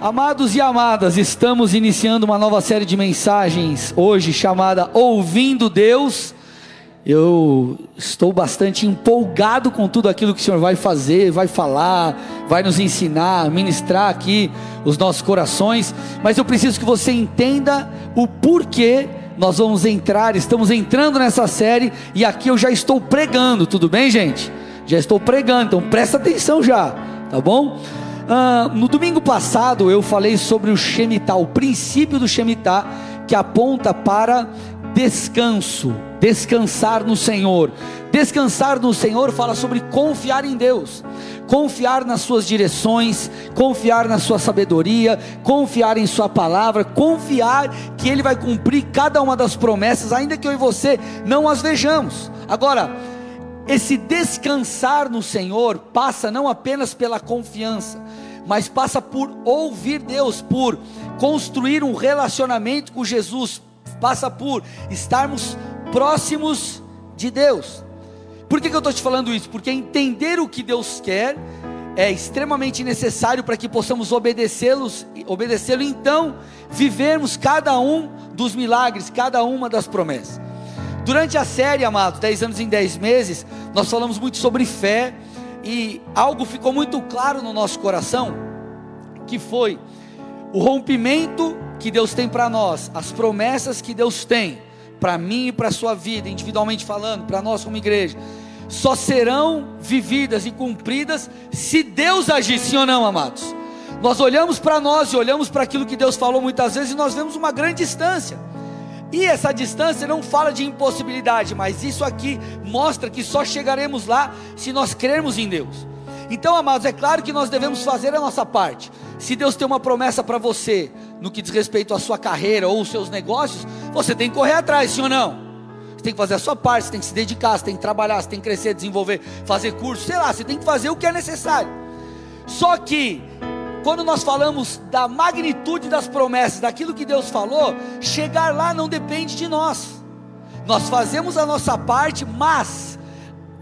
Amados e amadas, estamos iniciando uma nova série de mensagens hoje chamada Ouvindo Deus. Eu estou bastante empolgado com tudo aquilo que o Senhor vai fazer, vai falar, vai nos ensinar, ministrar aqui os nossos corações, mas eu preciso que você entenda o porquê nós vamos entrar, estamos entrando nessa série e aqui eu já estou pregando, tudo bem, gente? Já estou pregando, então presta atenção já, tá bom? Ah, no domingo passado eu falei sobre o Shemitah, o princípio do Shemitah, que aponta para descanso, descansar no Senhor. Descansar no Senhor fala sobre confiar em Deus, confiar nas suas direções, confiar na sua sabedoria, confiar em Sua palavra, confiar que Ele vai cumprir cada uma das promessas, ainda que eu e você não as vejamos. Agora, esse descansar no Senhor passa não apenas pela confiança, mas passa por ouvir Deus, por construir um relacionamento com Jesus, passa por estarmos próximos de Deus. Por que, que eu estou te falando isso? Porque entender o que Deus quer é extremamente necessário para que possamos obedecê-los, obedecê-lo, então vivermos cada um dos milagres, cada uma das promessas. Durante a série, amados, 10 anos em 10 meses, nós falamos muito sobre fé e algo ficou muito claro no nosso coração, que foi o rompimento que Deus tem para nós, as promessas que Deus tem para mim e para a sua vida, individualmente falando, para nós como igreja, só serão vividas e cumpridas se Deus agir, sim ou não, amados. Nós olhamos para nós e olhamos para aquilo que Deus falou muitas vezes e nós vemos uma grande distância. E essa distância não fala de impossibilidade, mas isso aqui mostra que só chegaremos lá se nós crermos em Deus. Então, amados, é claro que nós devemos fazer a nossa parte. Se Deus tem uma promessa para você, no que diz respeito à sua carreira ou os seus negócios, você tem que correr atrás, sim ou não? Você tem que fazer a sua parte, você tem que se dedicar, você tem que trabalhar, você tem que crescer, desenvolver, fazer curso, sei lá, você tem que fazer o que é necessário. Só que quando nós falamos da magnitude das promessas, daquilo que Deus falou, chegar lá não depende de nós. Nós fazemos a nossa parte, mas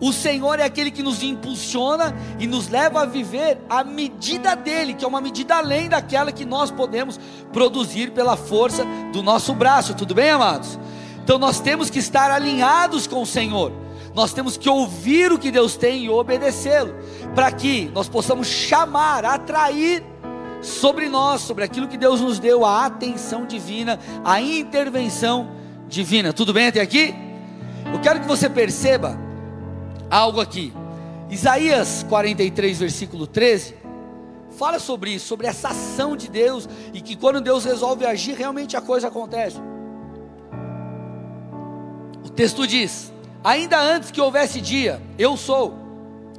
o Senhor é aquele que nos impulsiona e nos leva a viver a medida dele, que é uma medida além daquela que nós podemos produzir pela força do nosso braço. Tudo bem, amados? Então nós temos que estar alinhados com o Senhor. Nós temos que ouvir o que Deus tem e obedecê-lo, para que nós possamos chamar, atrair sobre nós, sobre aquilo que Deus nos deu, a atenção divina, a intervenção divina. Tudo bem até aqui? Eu quero que você perceba algo aqui. Isaías 43, versículo 13, fala sobre isso, sobre essa ação de Deus e que quando Deus resolve agir, realmente a coisa acontece. O texto diz: Ainda antes que houvesse dia, eu sou,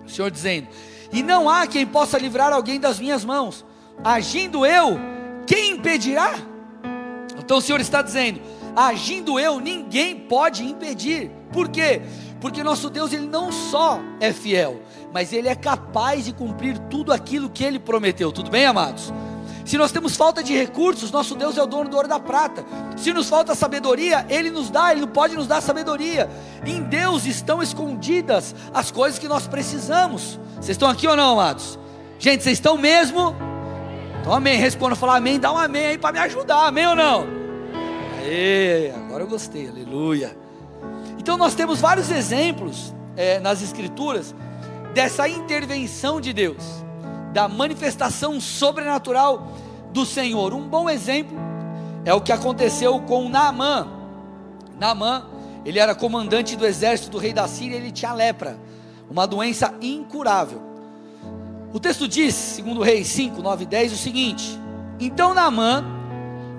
o Senhor dizendo, e não há quem possa livrar alguém das minhas mãos. Agindo eu, quem impedirá? Então o Senhor está dizendo: agindo eu, ninguém pode impedir. Por quê? Porque nosso Deus ele não só é fiel, mas ele é capaz de cumprir tudo aquilo que ele prometeu. Tudo bem, amados? Se nós temos falta de recursos, nosso Deus é o dono do ouro da prata. Se nos falta sabedoria, Ele nos dá, Ele pode nos dar sabedoria. Em Deus estão escondidas as coisas que nós precisamos. Vocês estão aqui ou não, amados? Gente, vocês estão mesmo? Então amém. Responda, falar amém, dá um amém aí para me ajudar, amém ou não? Aê, agora eu gostei, aleluia. Então nós temos vários exemplos é, nas escrituras dessa intervenção de Deus da manifestação sobrenatural do Senhor. Um bom exemplo é o que aconteceu com Naamã. Naamã, ele era comandante do exército do rei da Síria, ele tinha lepra, uma doença incurável. O texto diz, segundo Reis 5, 9 e 10, o seguinte: Então Naamã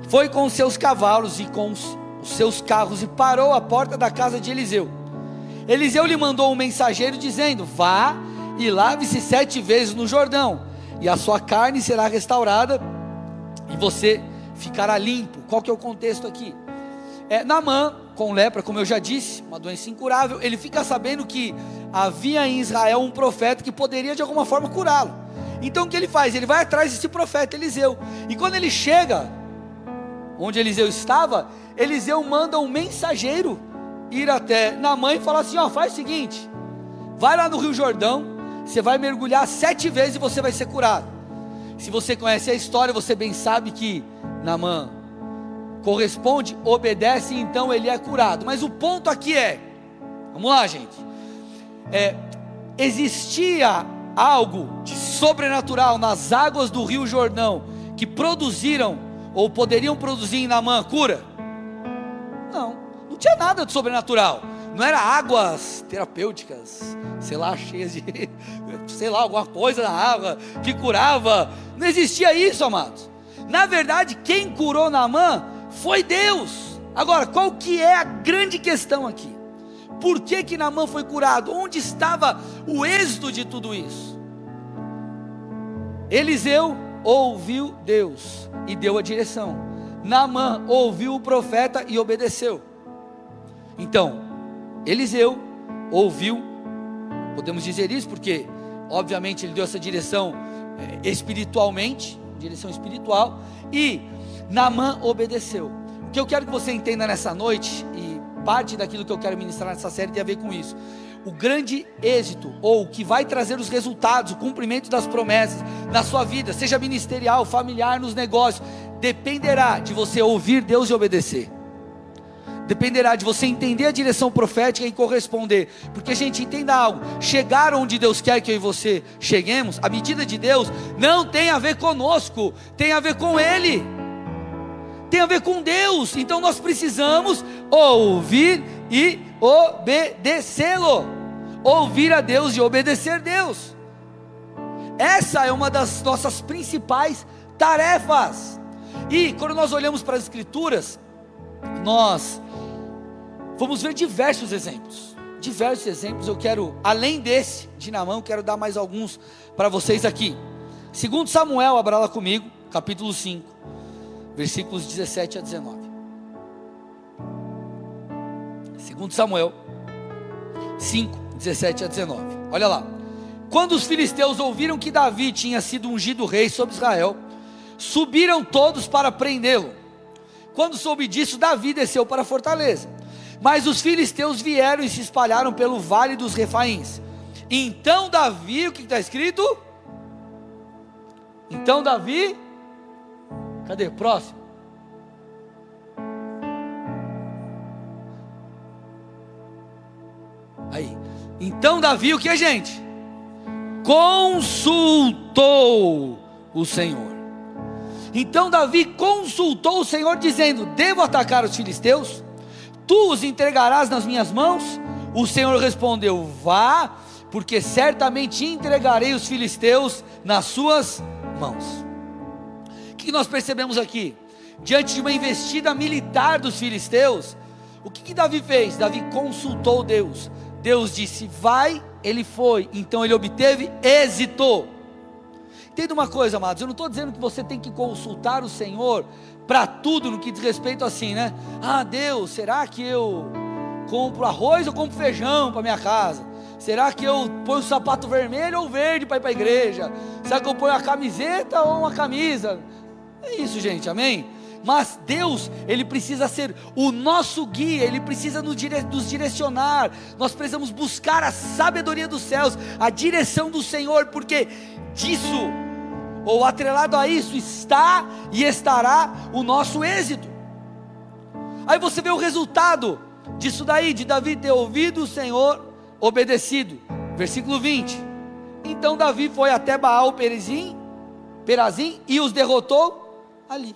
foi com seus cavalos e com os seus carros e parou à porta da casa de Eliseu. Eliseu lhe mandou um mensageiro dizendo: Vá e lave-se sete vezes no Jordão, e a sua carne será restaurada, e você ficará limpo. Qual que é o contexto aqui? É, Namã, com lepra, como eu já disse, uma doença incurável, ele fica sabendo que havia em Israel um profeta que poderia de alguma forma curá-lo. Então o que ele faz? Ele vai atrás desse profeta Eliseu. E quando ele chega onde Eliseu estava, Eliseu manda um mensageiro ir até Namã e falar assim: ó, faz o seguinte, vai lá no Rio Jordão, você vai mergulhar sete vezes e você vai ser curado. Se você conhece a história, você bem sabe que Naamã corresponde, obedece, então ele é curado. Mas o ponto aqui é, vamos lá, gente. É, existia algo de sobrenatural nas águas do Rio Jordão que produziram ou poderiam produzir em Naamã cura? Não, não tinha nada de sobrenatural. Não era águas terapêuticas, sei lá, cheias de, sei lá, alguma coisa na água que curava. Não existia isso, amados. Na verdade, quem curou Naamã foi Deus. Agora, qual que é a grande questão aqui? Por que que Naamã foi curado? Onde estava o êxito de tudo isso? Eliseu ouviu Deus e deu a direção. Naamã ouviu o profeta e obedeceu. Então, Eliseu ouviu, podemos dizer isso porque, obviamente, ele deu essa direção é, espiritualmente, direção espiritual, e Naamã obedeceu. O que eu quero que você entenda nessa noite, e parte daquilo que eu quero ministrar nessa série tem a ver com isso. O grande êxito, ou o que vai trazer os resultados, o cumprimento das promessas na sua vida, seja ministerial, familiar, nos negócios, dependerá de você ouvir Deus e obedecer. Dependerá de você entender a direção profética e corresponder. Porque, gente, entenda algo: chegar onde Deus quer que eu e você cheguemos, a medida de Deus, não tem a ver conosco, tem a ver com Ele tem a ver com Deus. Então nós precisamos ouvir e obedecê-lo. Ouvir a Deus e obedecer a Deus. Essa é uma das nossas principais tarefas. E quando nós olhamos para as Escrituras, nós vamos ver diversos exemplos. Diversos exemplos. Eu quero, além desse de Namão, quero dar mais alguns para vocês aqui. Segundo Samuel, abra lá comigo, capítulo 5 versículos 17 a 19. Segundo Samuel 5, 17 a 19. Olha lá. Quando os filisteus ouviram que Davi tinha sido ungido rei sobre Israel, subiram todos para prendê-lo. Quando soube disso, Davi desceu para a fortaleza. Mas os filisteus vieram e se espalharam pelo vale dos refaíns. Então Davi, o que está escrito? Então Davi Cadê? Próximo. Aí. Então Davi, o que, gente? Consultou o Senhor. Então Davi consultou o Senhor, dizendo: Devo atacar os filisteus? Tu os entregarás nas minhas mãos? O Senhor respondeu: Vá, porque certamente entregarei os filisteus nas suas mãos que nós percebemos aqui? Diante de uma investida militar dos filisteus, o que, que Davi fez? Davi consultou Deus. Deus disse: Vai, ele foi. Então ele obteve êxito. Entenda uma coisa, amados. Eu não estou dizendo que você tem que consultar o Senhor para tudo no que diz respeito assim, né? Ah, Deus, será que eu compro arroz ou compro feijão para minha casa? Será que eu ponho sapato vermelho ou verde para ir para a igreja? Será que eu ponho a camiseta ou uma camisa? É isso, gente, amém? Mas Deus, Ele precisa ser o nosso guia, Ele precisa nos, dire nos, direcionar. Nós precisamos buscar a sabedoria dos céus, a direção do Senhor, porque disso, ou atrelado a isso, está e estará o nosso êxito. Aí você vê o resultado disso daí, de Davi ter ouvido o Senhor, obedecido. Versículo 20. Então Davi foi até Baal Perizim, Perazim e os derrotou ali.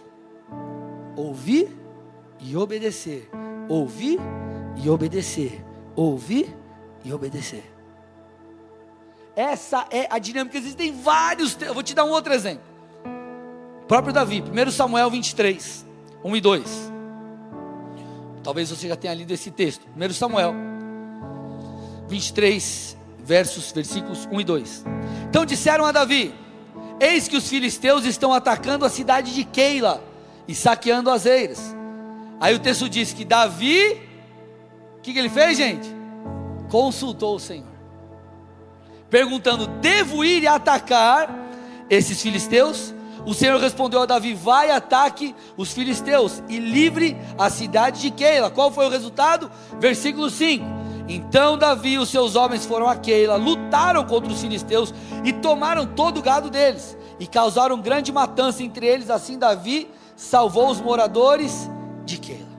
Ouvir e obedecer. Ouvir e obedecer. Ouvir e obedecer. Essa é a dinâmica. Existem vários. Eu vou te dar um outro exemplo. O próprio Davi, 1 Samuel 23, 1 e 2. Talvez você já tenha lido esse texto. 1 Samuel 23, versos, versículos 1 e 2. Então disseram a Davi: Eis que os filisteus estão atacando a cidade de Keila e saqueando as eiras. Aí o texto diz que Davi, o que, que ele fez, gente? Consultou o Senhor, perguntando: devo ir e atacar esses filisteus? O Senhor respondeu a Davi: vai, ataque os filisteus e livre a cidade de Keila. Qual foi o resultado? Versículo 5 então Davi e os seus homens foram a Keila, lutaram contra os filisteus e tomaram todo o gado deles. e causaram grande matança entre eles. Assim, Davi salvou os moradores de Keila.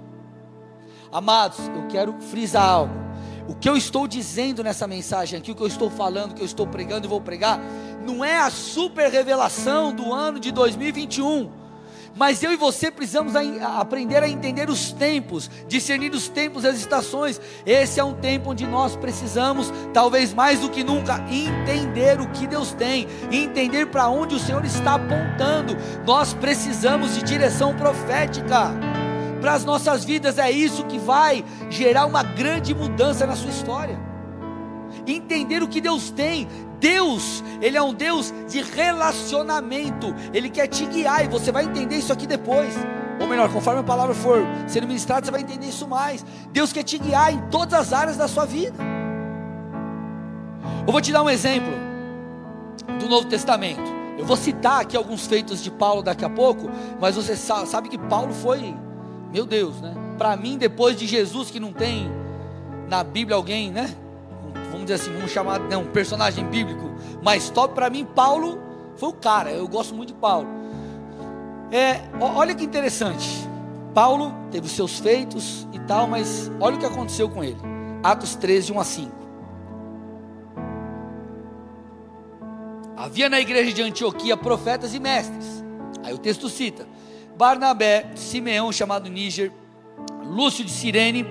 Amados, eu quero frisar algo. O que eu estou dizendo nessa mensagem aqui, o que eu estou falando, o que eu estou pregando e vou pregar, não é a super revelação do ano de 2021 mas eu e você precisamos aprender a entender os tempos, discernir os tempos e as estações. Esse é um tempo onde nós precisamos, talvez mais do que nunca, entender o que Deus tem, entender para onde o Senhor está apontando. Nós precisamos de direção profética para as nossas vidas. É isso que vai gerar uma grande mudança na sua história. Entender o que Deus tem, Deus, Ele é um Deus de relacionamento, Ele quer te guiar, e você vai entender isso aqui depois. Ou melhor, conforme a palavra for sendo ministrada, você vai entender isso mais. Deus quer te guiar em todas as áreas da sua vida. Eu vou te dar um exemplo do Novo Testamento. Eu vou citar aqui alguns feitos de Paulo daqui a pouco, mas você sabe que Paulo foi, meu Deus, né? Para mim, depois de Jesus, que não tem na Bíblia alguém, né? vamos dizer assim, vamos chamar, não, um personagem bíblico mais top, para mim, Paulo foi o cara, eu gosto muito de Paulo. É, olha que interessante, Paulo teve os seus feitos e tal, mas olha o que aconteceu com ele, Atos 13, 1 a 5. Havia na igreja de Antioquia profetas e mestres, aí o texto cita, Barnabé, Simeão, chamado Níger, Lúcio de Cirene,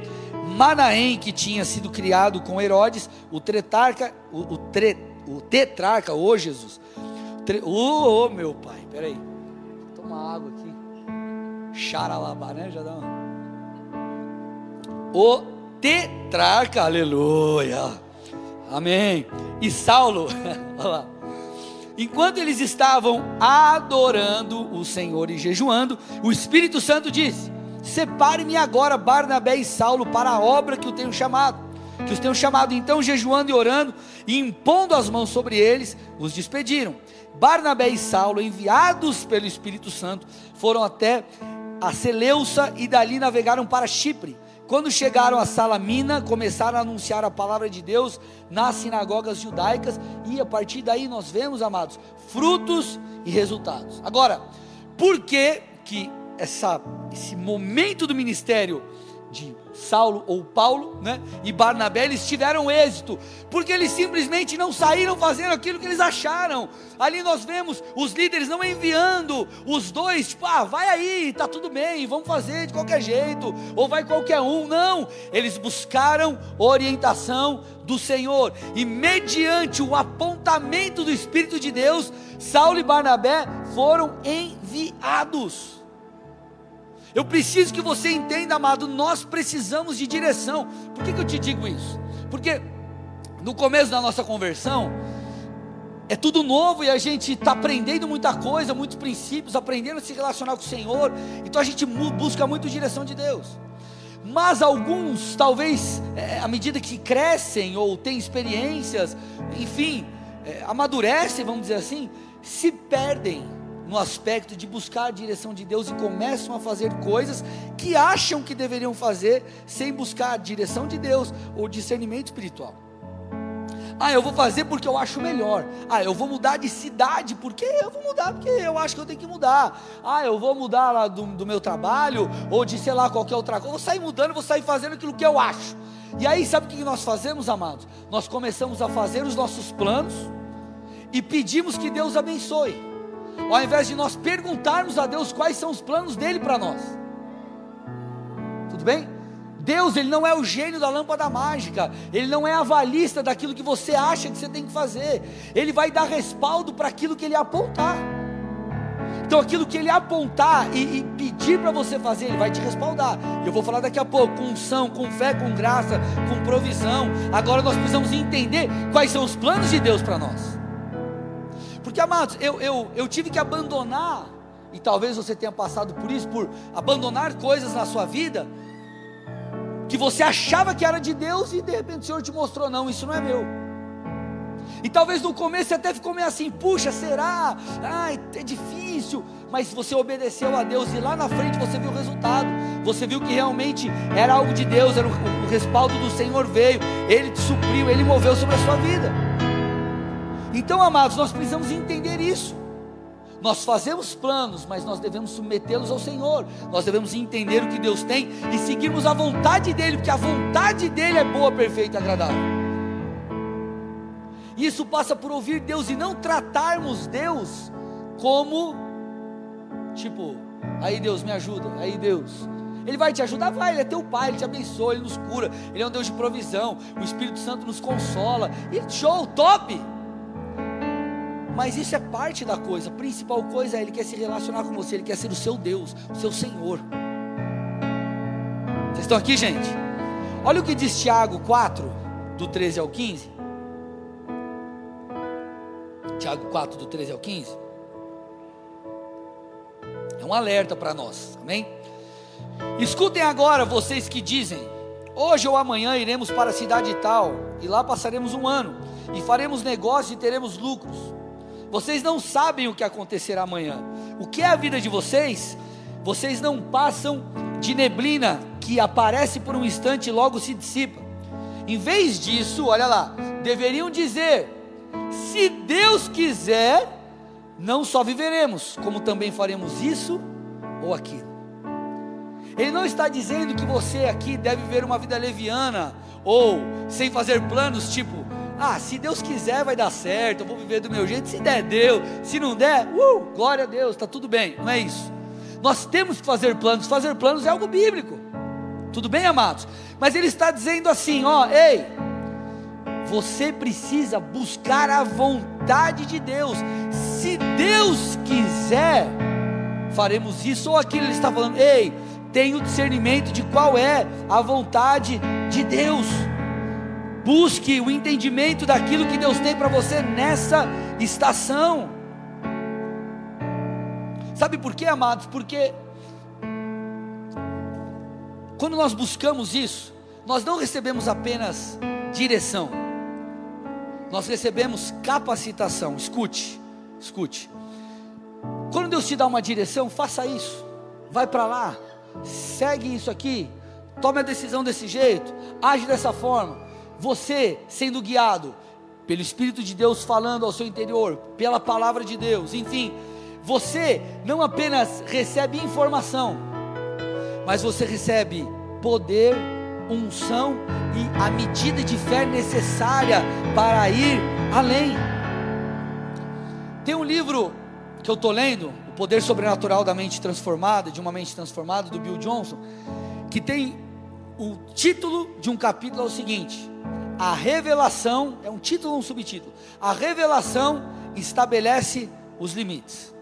Manaém, que tinha sido criado com Herodes, o tretarca, o, o, tre, o tetrarca, ô oh, Jesus, ô oh, oh, meu pai, peraí, toma água aqui, xaralabá, né, já dá uma... O tetrarca, aleluia, amém, e Saulo, olha lá, enquanto eles estavam adorando o Senhor e jejuando, o Espírito Santo disse, Separe-me agora Barnabé e Saulo para a obra que o tenho chamado. Que os tenho chamado. Então, jejuando e orando, e impondo as mãos sobre eles, os despediram. Barnabé e Saulo, enviados pelo Espírito Santo, foram até a Seleuça e dali navegaram para Chipre. Quando chegaram a Salamina, começaram a anunciar a palavra de Deus nas sinagogas judaicas, e a partir daí nós vemos, amados, frutos e resultados. Agora, por que que essa, esse momento do ministério de Saulo ou Paulo, né, e Barnabé, eles tiveram êxito, porque eles simplesmente não saíram fazendo aquilo que eles acharam. Ali nós vemos os líderes não enviando os dois, tipo, ah, vai aí, tá tudo bem, vamos fazer de qualquer jeito, ou vai qualquer um. Não, eles buscaram orientação do Senhor, e mediante o apontamento do Espírito de Deus, Saulo e Barnabé foram enviados. Eu preciso que você entenda, amado, nós precisamos de direção. Por que, que eu te digo isso? Porque no começo da nossa conversão, é tudo novo e a gente está aprendendo muita coisa, muitos princípios, aprendendo a se relacionar com o Senhor. Então a gente busca muito direção de Deus. Mas alguns, talvez, é, à medida que crescem ou têm experiências, enfim, é, amadurecem, vamos dizer assim, se perdem no aspecto de buscar a direção de Deus e começam a fazer coisas que acham que deveriam fazer sem buscar a direção de Deus ou discernimento espiritual. Ah, eu vou fazer porque eu acho melhor. Ah, eu vou mudar de cidade porque eu vou mudar porque eu acho que eu tenho que mudar. Ah, eu vou mudar lá do, do meu trabalho ou de sei lá qualquer outra coisa. Vou sair mudando, vou sair fazendo aquilo que eu acho. E aí, sabe o que nós fazemos, amados? Nós começamos a fazer os nossos planos e pedimos que Deus abençoe ao invés de nós perguntarmos a Deus quais são os planos dele para nós. Tudo bem? Deus, ele não é o gênio da lâmpada mágica, ele não é avalista daquilo que você acha que você tem que fazer. Ele vai dar respaldo para aquilo que ele apontar. Então, aquilo que ele apontar e, e pedir para você fazer, ele vai te respaldar. Eu vou falar daqui a pouco, com unção, com fé, com graça, com provisão. Agora nós precisamos entender quais são os planos de Deus para nós. Porque, amados, eu, eu, eu tive que abandonar, e talvez você tenha passado por isso, por abandonar coisas na sua vida, que você achava que era de Deus e de repente o Senhor te mostrou: não, isso não é meu. E talvez no começo você até ficou meio assim: puxa, será? Ai, é difícil. Mas você obedeceu a Deus e lá na frente você viu o resultado. Você viu que realmente era algo de Deus, era o, o respaldo do Senhor veio, Ele te supriu, Ele moveu sobre a sua vida. Então, amados, nós precisamos entender isso. Nós fazemos planos, mas nós devemos submetê-los ao Senhor. Nós devemos entender o que Deus tem e seguirmos a vontade dEle, porque a vontade dEle é boa, perfeita e agradável. Isso passa por ouvir Deus e não tratarmos Deus como, tipo, aí Deus me ajuda, aí Deus, ele vai te ajudar? Vai, Ele é teu Pai, Ele te abençoa, Ele nos cura, Ele é um Deus de provisão, o Espírito Santo nos consola, e show, top! Mas isso é parte da coisa, a principal coisa é Ele quer se relacionar com você, Ele quer ser o seu Deus, o seu Senhor. Vocês estão aqui, gente? Olha o que diz Tiago 4, do 13 ao 15. Tiago 4, do 13 ao 15. É um alerta para nós, amém? Escutem agora vocês que dizem: Hoje ou amanhã iremos para a cidade tal, e lá passaremos um ano, e faremos negócios e teremos lucros. Vocês não sabem o que acontecerá amanhã. O que é a vida de vocês? Vocês não passam de neblina que aparece por um instante e logo se dissipa. Em vez disso, olha lá, deveriam dizer: se Deus quiser, não só viveremos, como também faremos isso ou aquilo. Ele não está dizendo que você aqui deve viver uma vida leviana ou sem fazer planos, tipo, ah, se Deus quiser vai dar certo, eu vou viver do meu jeito, se der, deu, se não der, uh, glória a Deus, está tudo bem, não é isso. Nós temos que fazer planos, fazer planos é algo bíblico, tudo bem, amados? Mas ele está dizendo assim: ó, ei, você precisa buscar a vontade de Deus, se Deus quiser, faremos isso ou aquilo, ele está falando, ei, tenha o discernimento de qual é a vontade de Deus. Busque o entendimento daquilo que Deus tem para você nessa estação. Sabe por quê, amados? Porque quando nós buscamos isso, nós não recebemos apenas direção, nós recebemos capacitação. Escute, escute. Quando Deus te dá uma direção, faça isso. Vai para lá, segue isso aqui, tome a decisão desse jeito, age dessa forma. Você sendo guiado pelo Espírito de Deus falando ao seu interior, pela palavra de Deus, enfim, você não apenas recebe informação, mas você recebe poder, unção e a medida de fé necessária para ir além. Tem um livro que eu estou lendo, o Poder Sobrenatural da Mente Transformada, de uma Mente Transformada, do Bill Johnson, que tem o título de um capítulo é o seguinte: A revelação, é um título ou um subtítulo, a revelação estabelece os limites.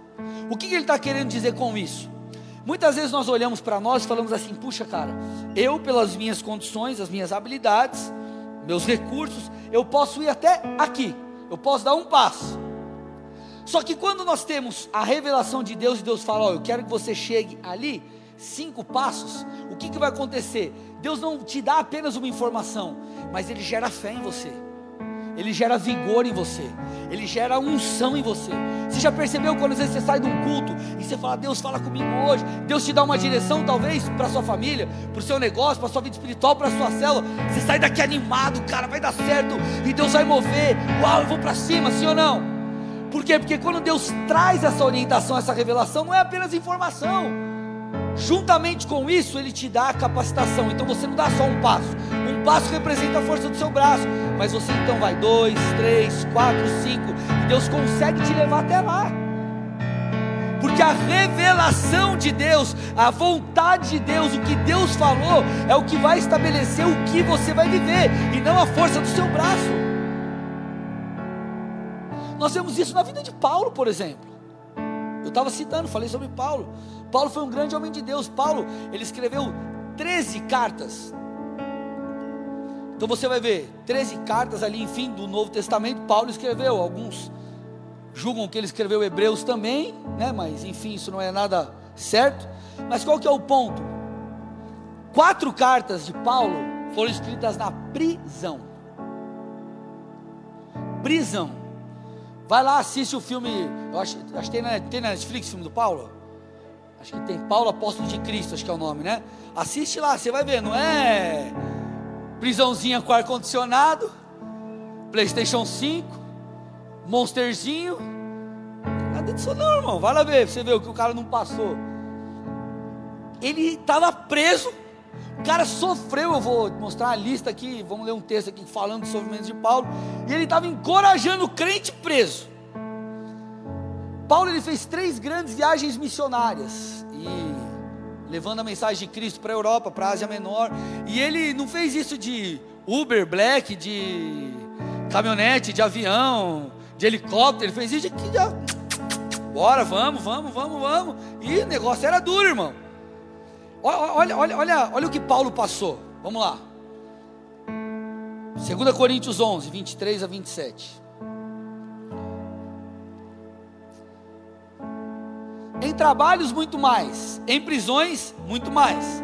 O que, que ele está querendo dizer com isso? Muitas vezes nós olhamos para nós e falamos assim: puxa, cara, eu, pelas minhas condições, as minhas habilidades, meus recursos, eu posso ir até aqui, eu posso dar um passo. Só que quando nós temos a revelação de Deus e Deus fala, oh, eu quero que você chegue ali, cinco passos, o que, que vai acontecer? Deus não te dá apenas uma informação, mas Ele gera fé em você, Ele gera vigor em você, Ele gera unção em você. Você já percebeu quando às vezes você sai de um culto e você fala, Deus fala comigo hoje, Deus te dá uma direção talvez para sua família, para o seu negócio, para sua vida espiritual, para sua célula, você sai daqui animado, cara, vai dar certo, e Deus vai mover, uau, eu vou para cima, sim ou não? Por quê? Porque quando Deus traz essa orientação, essa revelação, não é apenas informação. Juntamente com isso, Ele te dá a capacitação. Então você não dá só um passo. Um passo representa a força do seu braço. Mas você então vai dois, três, quatro, cinco. E Deus consegue te levar até lá. Porque a revelação de Deus, a vontade de Deus, o que Deus falou, é o que vai estabelecer o que você vai viver, e não a força do seu braço. Nós vemos isso na vida de Paulo, por exemplo. Eu estava citando, falei sobre Paulo. Paulo foi um grande homem de Deus. Paulo, ele escreveu 13 cartas. Então você vai ver 13 cartas ali, enfim, do Novo Testamento. Paulo escreveu. Alguns julgam que ele escreveu Hebreus também, né? Mas enfim, isso não é nada certo. Mas qual que é o ponto? Quatro cartas de Paulo foram escritas na prisão. Prisão. Vai lá, assiste o filme. Eu acho, acho que tem na, tem na Netflix o filme do Paulo. Acho que tem Paulo Apóstolo de Cristo, acho que é o nome, né? Assiste lá, você vai ver, não é prisãozinha com ar-condicionado, Playstation 5, Monsterzinho. Nada disso não, irmão. Vai lá ver, você vê o que o cara não passou. Ele estava preso, o cara sofreu. Eu vou mostrar a lista aqui, vamos ler um texto aqui falando dos sofrimentos de Paulo. E ele estava encorajando o crente preso. Paulo ele fez três grandes viagens missionárias e levando a mensagem de Cristo para a Europa, para a Ásia Menor. E ele não fez isso de Uber, Black, de caminhonete, de avião, de helicóptero. Ele fez isso de já, bora, vamos, vamos, vamos, vamos. E o negócio era duro, irmão. Olha, olha, olha, olha o que Paulo passou. Vamos lá. 2 Coríntios 11, 23 a 27. Em trabalhos muito mais, em prisões muito mais,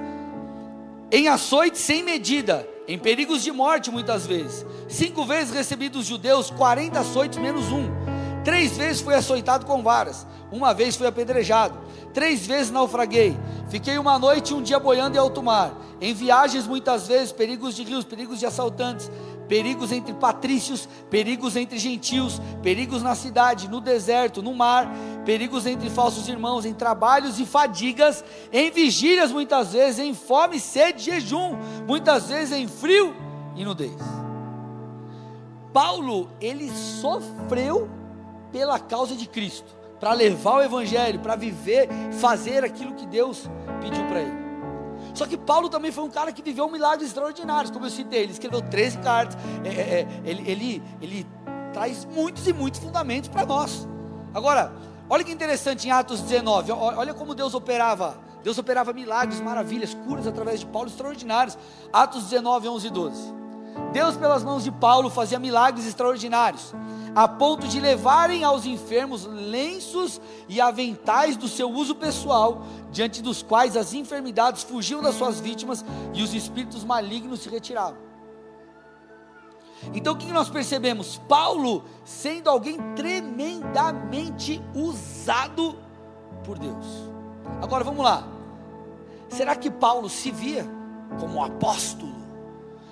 em açoites sem medida, em perigos de morte muitas vezes. Cinco vezes recebi dos judeus 40 açoites menos um. Três vezes fui açoitado com varas, uma vez fui apedrejado, três vezes naufraguei. Fiquei uma noite e um dia boiando em alto mar. Em viagens, muitas vezes, perigos de rios, perigos de assaltantes, perigos entre patrícios, perigos entre gentios, perigos na cidade, no deserto, no mar, perigos entre falsos irmãos, em trabalhos e fadigas, em vigílias muitas vezes, em fome, sede, jejum, muitas vezes em frio e nudez. Paulo, ele sofreu pela causa de Cristo, para levar o evangelho, para viver, fazer aquilo que Deus pediu para ele. Só que Paulo também foi um cara que viveu milagres extraordinários, como eu citei, ele escreveu 13 cartas, é, é, é, ele, ele, ele traz muitos e muitos fundamentos para nós. Agora, olha que interessante em Atos 19, olha como Deus operava, Deus operava milagres, maravilhas, curas através de Paulo extraordinários. Atos 19, 11 e 12. Deus, pelas mãos de Paulo, fazia milagres extraordinários a ponto de levarem aos enfermos lenços e aventais do seu uso pessoal, diante dos quais as enfermidades fugiam das suas vítimas e os espíritos malignos se retiravam. Então o que nós percebemos? Paulo sendo alguém tremendamente usado por Deus. Agora vamos lá. Será que Paulo se via como apóstolo?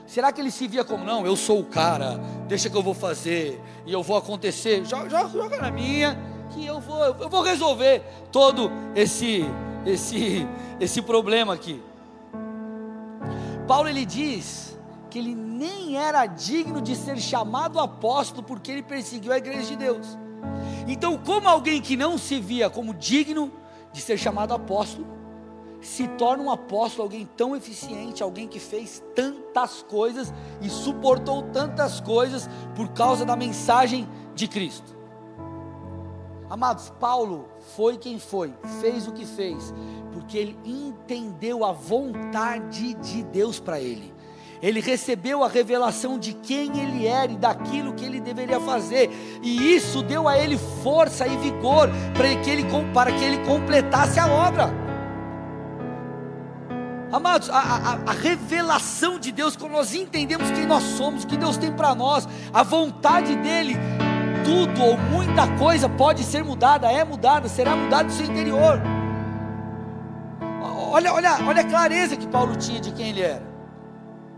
Será que ele se via como, não, eu sou o cara, deixa que eu vou fazer, e eu vou acontecer, joga, joga na minha, que eu vou, eu vou resolver todo esse, esse, esse problema aqui. Paulo ele diz que ele nem era digno de ser chamado apóstolo porque ele perseguiu a igreja de Deus. Então, como alguém que não se via como digno de ser chamado apóstolo, se torna um apóstolo, alguém tão eficiente, alguém que fez tantas coisas e suportou tantas coisas por causa da mensagem de Cristo. Amados, Paulo foi quem foi, fez o que fez, porque ele entendeu a vontade de Deus para ele. Ele recebeu a revelação de quem ele era e daquilo que ele deveria fazer, e isso deu a ele força e vigor para que ele, para que ele completasse a obra. Amados, a, a, a, revelação de Deus, quando nós entendemos quem nós somos, o que Deus tem para nós, a vontade dEle, tudo ou muita coisa pode ser mudada, é mudada, será mudada do seu interior. Olha, olha, olha a clareza que Paulo tinha de quem ele era.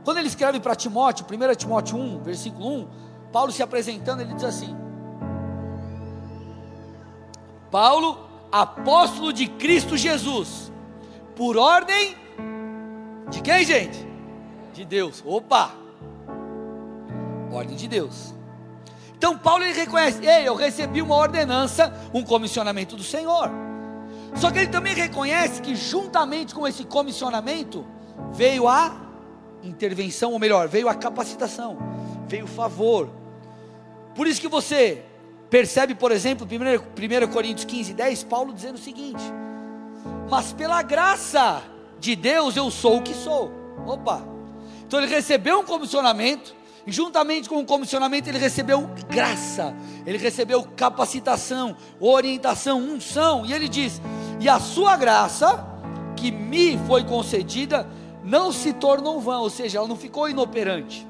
Quando ele escreve para Timóteo, 1 Timóteo 1, versículo 1, Paulo se apresentando, ele diz assim: Paulo, apóstolo de Cristo Jesus, por ordem de quem, gente? De Deus. Opa! Ordem de Deus. Então Paulo ele reconhece: ei, eu recebi uma ordenança, um comissionamento do Senhor. Só que ele também reconhece que, juntamente com esse comissionamento, veio a intervenção, ou melhor, veio a capacitação, veio o favor. Por isso que você percebe, por exemplo, 1, 1 Coríntios 15, 10, Paulo dizendo o seguinte: Mas pela graça de Deus eu sou o que sou. Opa! Então ele recebeu um comissionamento, e juntamente com o comissionamento ele recebeu graça, ele recebeu capacitação, orientação, unção, e ele diz: "E a sua graça que me foi concedida não se tornou vã, ou seja, ela não ficou inoperante.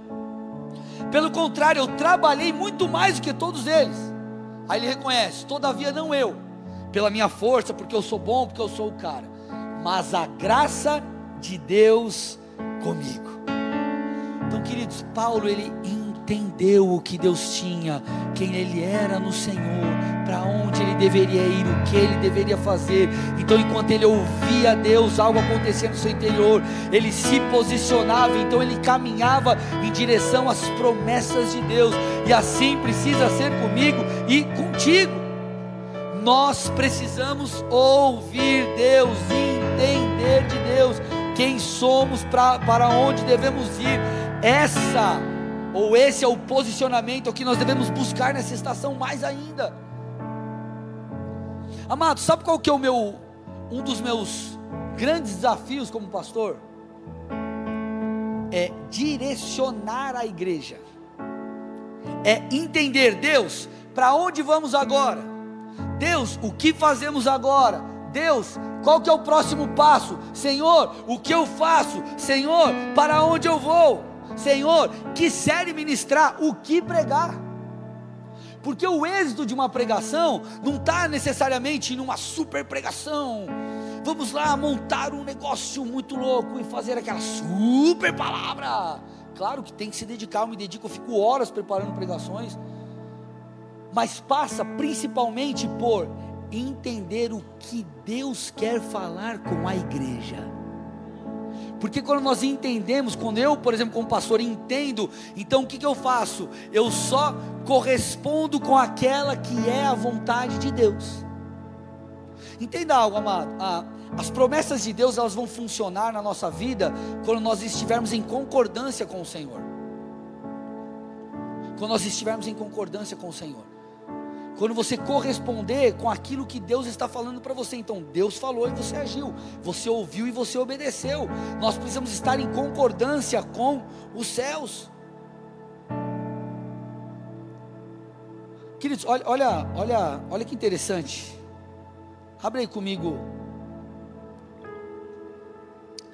Pelo contrário, eu trabalhei muito mais do que todos eles. Aí ele reconhece: todavia não eu, pela minha força, porque eu sou bom, porque eu sou o cara mas a graça de Deus comigo. Então, queridos, Paulo ele entendeu o que Deus tinha, quem ele era no Senhor, para onde ele deveria ir, o que ele deveria fazer. Então, enquanto ele ouvia Deus, algo acontecia no seu interior, ele se posicionava, então ele caminhava em direção às promessas de Deus, e assim precisa ser comigo e contigo. Nós precisamos ouvir Deus, entender de Deus quem somos, pra, para onde devemos ir. Essa ou esse é o posicionamento que nós devemos buscar nessa estação mais ainda. Amado, sabe qual que é o meu um dos meus grandes desafios como pastor? É direcionar a igreja. É entender, Deus, para onde vamos agora? Deus, o que fazemos agora? Deus, qual que é o próximo passo? Senhor, o que eu faço? Senhor, para onde eu vou? Senhor, que série ministrar, o que pregar? Porque o êxito de uma pregação não está necessariamente em uma super pregação. Vamos lá montar um negócio muito louco e fazer aquela super palavra. Claro que tem que se dedicar, eu me dedico, eu fico horas preparando pregações. Mas passa principalmente por entender o que Deus quer falar com a igreja. Porque quando nós entendemos, quando eu, por exemplo, como pastor, entendo, então o que, que eu faço? Eu só correspondo com aquela que é a vontade de Deus. Entenda algo, amado. Ah, as promessas de Deus elas vão funcionar na nossa vida quando nós estivermos em concordância com o Senhor. Quando nós estivermos em concordância com o Senhor. Quando você corresponder com aquilo que Deus está falando para você, então Deus falou e você agiu, você ouviu e você obedeceu. Nós precisamos estar em concordância com os céus. Queridos, olha, olha, olha, olha que interessante. Abre aí comigo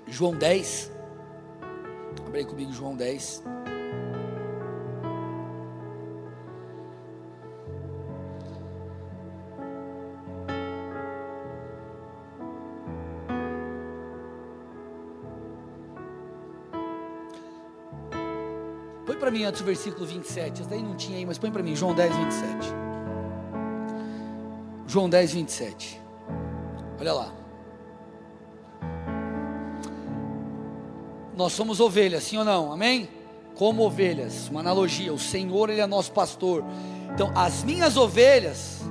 João 10. Abre aí comigo João 10. Mim antes o versículo 27. Esse daí não tinha aí, mas põe para mim, João 10, 27. João 10, 27. Olha lá. Nós somos ovelhas, sim ou não? Amém? Como ovelhas, uma analogia. O Senhor, Ele é nosso pastor. Então, as minhas ovelhas,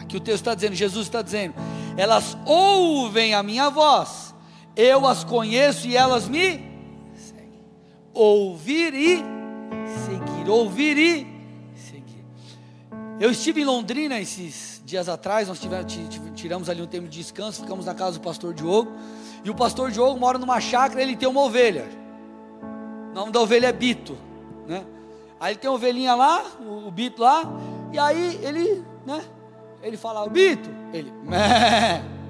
aqui o texto está dizendo, Jesus está dizendo, elas ouvem a minha voz, eu as conheço e elas me. Ouvir e ouvir e seguir. Eu estive em Londrina esses dias atrás, nós tivemos, tiramos ali um tempo de descanso, ficamos na casa do pastor Diogo, e o pastor Diogo mora numa chácara, ele tem uma ovelha. O nome da ovelha é Bito, né? Aí ele tem uma ovelhinha lá, o, o Bito lá, e aí ele, né? Ele fala, o Bito, ele.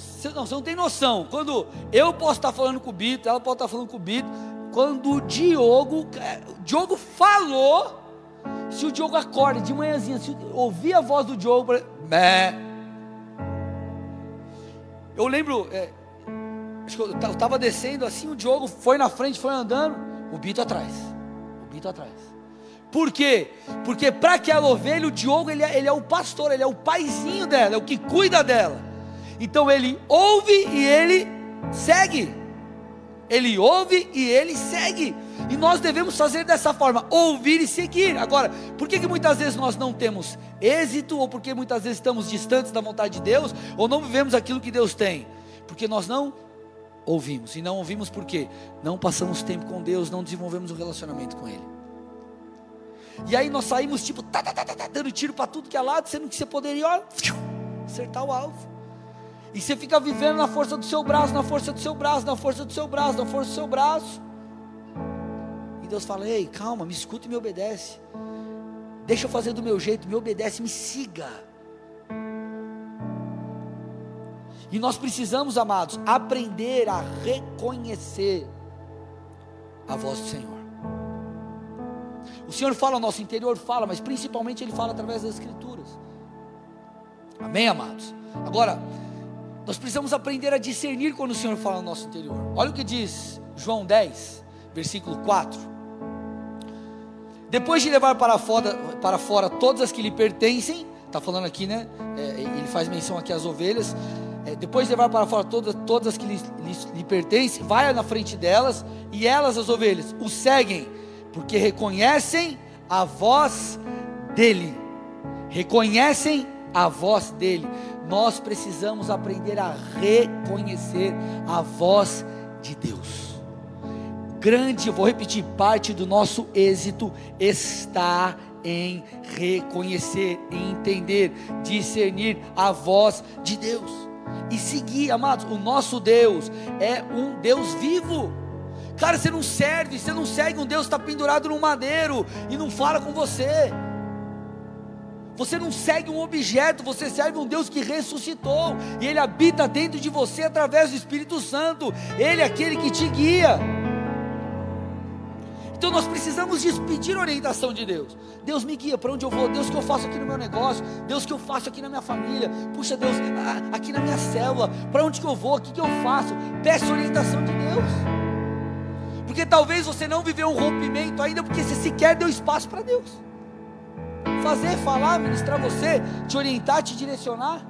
Você, não, você não tem noção. Quando eu posso estar falando com o Bito, ela pode estar falando com o Bito, quando o Diogo, é, o Diogo falou, se o Diogo acorda de manhãzinha, se ouvir a voz do Diogo, Bé. eu lembro, é, acho que eu estava descendo assim, o Diogo foi na frente, foi andando, o Bito atrás, o Bito atrás. Por quê? Porque para aquela ovelha, o Diogo ele é, ele é o pastor, ele é o paizinho dela, é o que cuida dela. Então ele ouve e ele segue ele ouve e ele segue. E nós devemos fazer dessa forma, ouvir e seguir. Agora, por que, que muitas vezes nós não temos êxito, ou porque muitas vezes estamos distantes da vontade de Deus, ou não vivemos aquilo que Deus tem? Porque nós não ouvimos. E não ouvimos porque não passamos tempo com Deus, não desenvolvemos um relacionamento com Ele. E aí nós saímos tipo, tá, tá, tá, tá, tá dando tiro para tudo que é lado, sendo que você poderia ó, acertar o alvo. E você fica vivendo na força do seu braço, na força do seu braço, na força do seu braço, na força do seu braço. E Deus fala: Ei, calma, me escuta e me obedece. Deixa eu fazer do meu jeito, me obedece, me siga. E nós precisamos, amados, aprender a reconhecer a voz do Senhor. O Senhor fala ao nosso interior, fala, mas principalmente Ele fala através das Escrituras. Amém, amados? Agora, nós precisamos aprender a discernir quando o Senhor fala no nosso interior. Olha o que diz João 10, versículo 4. Depois de levar para fora, para fora todas as que lhe pertencem, está falando aqui, né? É, ele faz menção aqui às ovelhas. É, depois de levar para fora todas, todas as que lhe, lhe, lhe pertencem, vai na frente delas e elas, as ovelhas, o seguem, porque reconhecem a voz dele. Reconhecem a voz dele. Nós precisamos aprender a reconhecer a voz de Deus. Grande, vou repetir, parte do nosso êxito está em reconhecer, em entender, discernir a voz de Deus e seguir, amados. O nosso Deus é um Deus vivo. Cara, você não serve, você não segue um Deus que está pendurado no madeiro e não fala com você. Você não segue um objeto, você serve um Deus que ressuscitou e Ele habita dentro de você através do Espírito Santo. Ele é aquele que te guia. Então nós precisamos despedir a orientação de Deus. Deus me guia para onde eu vou, Deus que eu faço aqui no meu negócio, Deus que eu faço aqui na minha família. Puxa Deus, aqui na minha célula, para onde que eu vou, o que que eu faço? Peço orientação de Deus. Porque talvez você não viveu um rompimento ainda porque você sequer deu espaço para Deus. Fazer, falar, ministrar você, te orientar, te direcionar.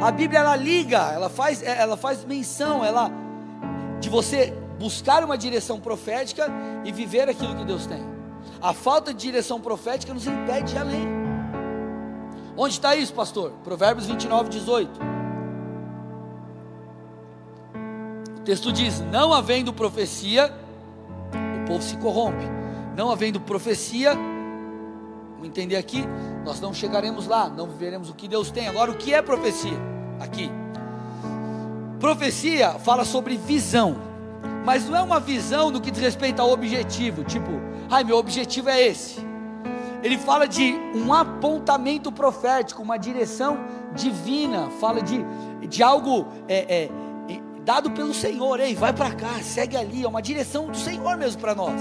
A Bíblia ela liga, ela faz, ela faz menção, ela de você buscar uma direção profética e viver aquilo que Deus tem. A falta de direção profética nos impede de além. Onde está isso, pastor? Provérbios 29, 18. O texto diz: Não havendo profecia, o povo se corrompe. Não havendo profecia, vamos entender aqui, nós não chegaremos lá, não viveremos o que Deus tem. Agora, o que é profecia? Aqui. Profecia fala sobre visão mas não é uma visão no que diz respeito ao objetivo, tipo, ai, meu objetivo é esse. Ele fala de um apontamento profético, uma direção divina, fala de, de algo é, é, dado pelo Senhor, ei, vai para cá, segue ali, é uma direção do Senhor mesmo para nós.